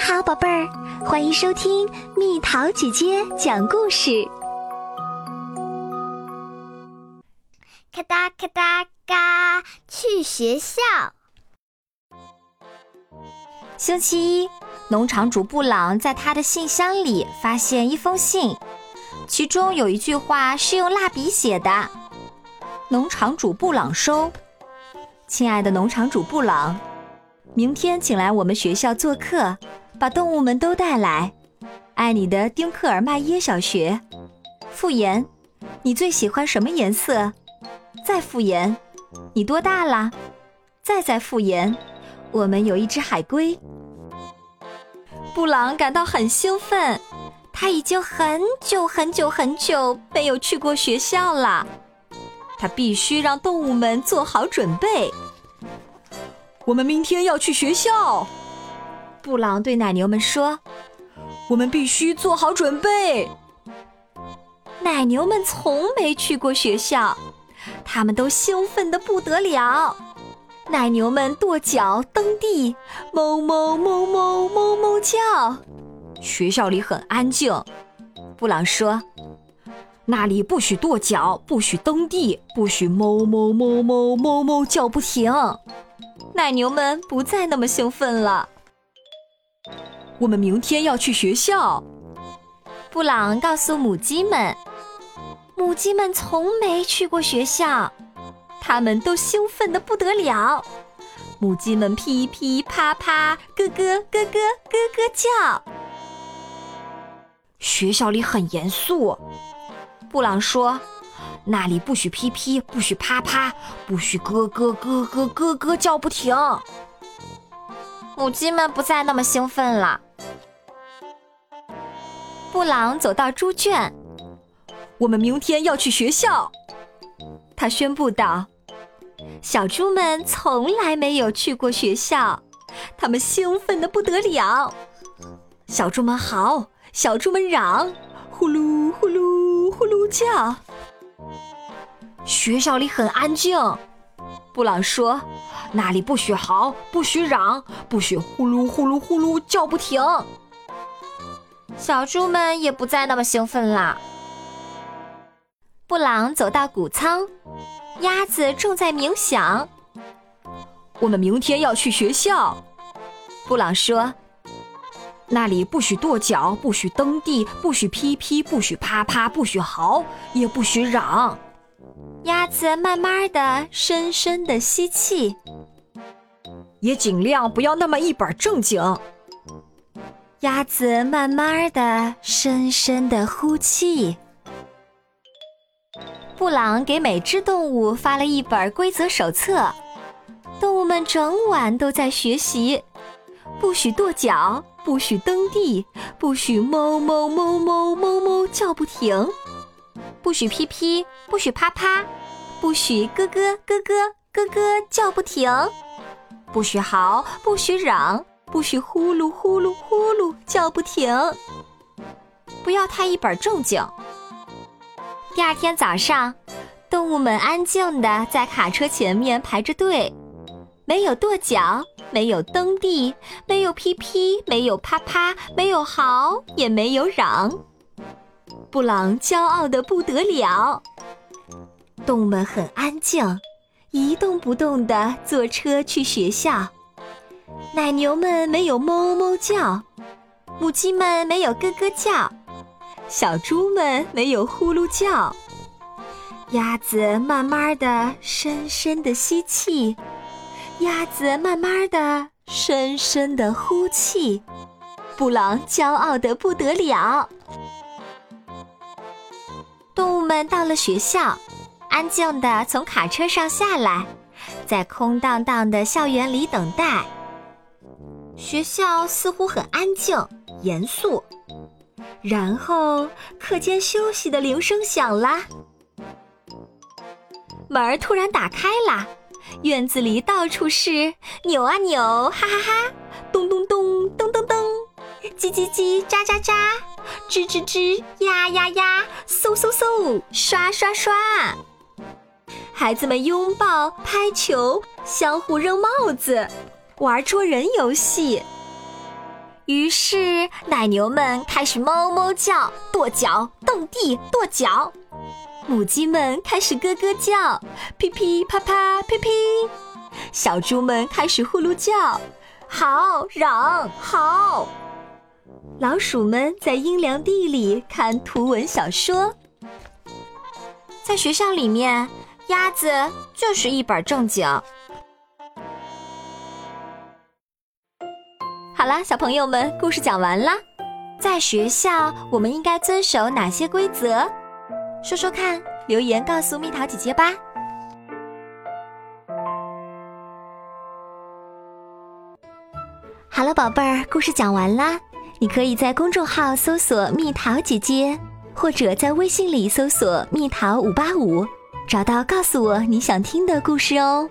好，宝贝儿，欢迎收听蜜桃姐姐讲故事。咔哒咔哒嘎，去学校。星期一，农场主布朗在他的信箱里发现一封信，其中有一句话是用蜡笔写的：“农场主布朗收，亲爱的农场主布朗，明天请来我们学校做客，把动物们都带来。爱你的丁克尔麦耶小学。”复言，你最喜欢什么颜色？再复言，你多大啦？再再复言，我们有一只海龟。布朗感到很兴奋，他已经很久很久很久没有去过学校了。他必须让动物们做好准备。我们明天要去学校，布朗对奶牛们说：“我们必须做好准备。”奶牛们从没去过学校，他们都兴奋的不得了。奶牛们跺脚蹬地，哞哞哞哞哞哞叫。学校里很安静。布朗说：“那里不许跺脚，不许蹬地，不许哞哞哞哞哞哞叫不停。”奶牛们不再那么兴奋了。我们明天要去学校。布朗告诉母鸡们：“母鸡们从没去过学校。”它们都兴奋的不得了，母鸡们噼噼啪啪，咯咯咯咯咯咯叫。学校里很严肃，布朗说：“那里不许噼噼，不许啪啪，不许咯咯咯咯咯咯叫不停。”母鸡们不再那么兴奋了。布朗走到猪圈，我们明天要去学校。他宣布道：“小猪们从来没有去过学校，他们兴奋的不得了。小猪们嚎，小猪们嚷，呼噜呼噜呼噜叫。学校里很安静，布朗说：“那里不许嚎，不许嚷，不许呼噜呼噜呼噜叫不停。”小猪们也不再那么兴奋了。布朗走到谷仓，鸭子正在冥想。我们明天要去学校，布朗说：“那里不许跺脚，不许蹬地，不许噼噼，不许啪啪，不许嚎，也不许嚷。”鸭子慢慢的、深深的吸气，也尽量不要那么一本正经。鸭子慢慢的、深深的呼气。布朗给每只动物发了一本规则手册，动物们整晚都在学习：不许跺脚，不许蹬地，不许哞哞哞哞哞哞叫不停，不许噼噼，不许啪啪，不许咯咯咯咯咯咯叫不停，不许嚎，不许嚷，不许呼噜呼噜呼噜叫不停，不要太一本正经。第二天早上，动物们安静地在卡车前面排着队，没有跺脚，没有蹬地，没有噼噼，没有啪啪，没有嚎，也没有嚷。布朗骄傲的不得了。动物们很安静，一动不动地坐车去学校。奶牛们没有哞哞叫，母鸡们没有咯咯叫。小猪们没有呼噜叫，鸭子慢慢的、深深的吸气，鸭子慢慢的、深深的呼气。布朗骄傲的不得了。动物们到了学校，安静的从卡车上下来，在空荡荡的校园里等待。学校似乎很安静、严肃。然后，课间休息的铃声响啦，门突然打开啦，院子里到处是扭啊扭，哈哈哈，咚咚咚，噔噔噔，叽叽叽，喳喳喳，吱吱吱，呀呀呀，嗖嗖嗖，刷刷刷，孩子们拥抱、拍球，相互扔帽子，玩捉人游戏。于是奶牛们开始哞哞叫，跺脚蹬地跺脚；母鸡们开始咯咯叫，噼噼啪啪噼噼；小猪们开始呼噜叫，好嚷好。老鼠们在阴凉地里看图文小说。在学校里面，鸭子就是一本正经。好啦，小朋友们，故事讲完啦。在学校，我们应该遵守哪些规则？说说看，留言告诉蜜桃姐姐吧。好了，宝贝儿，故事讲完啦。你可以在公众号搜索“蜜桃姐姐”，或者在微信里搜索“蜜桃五八五”，找到告诉我你想听的故事哦。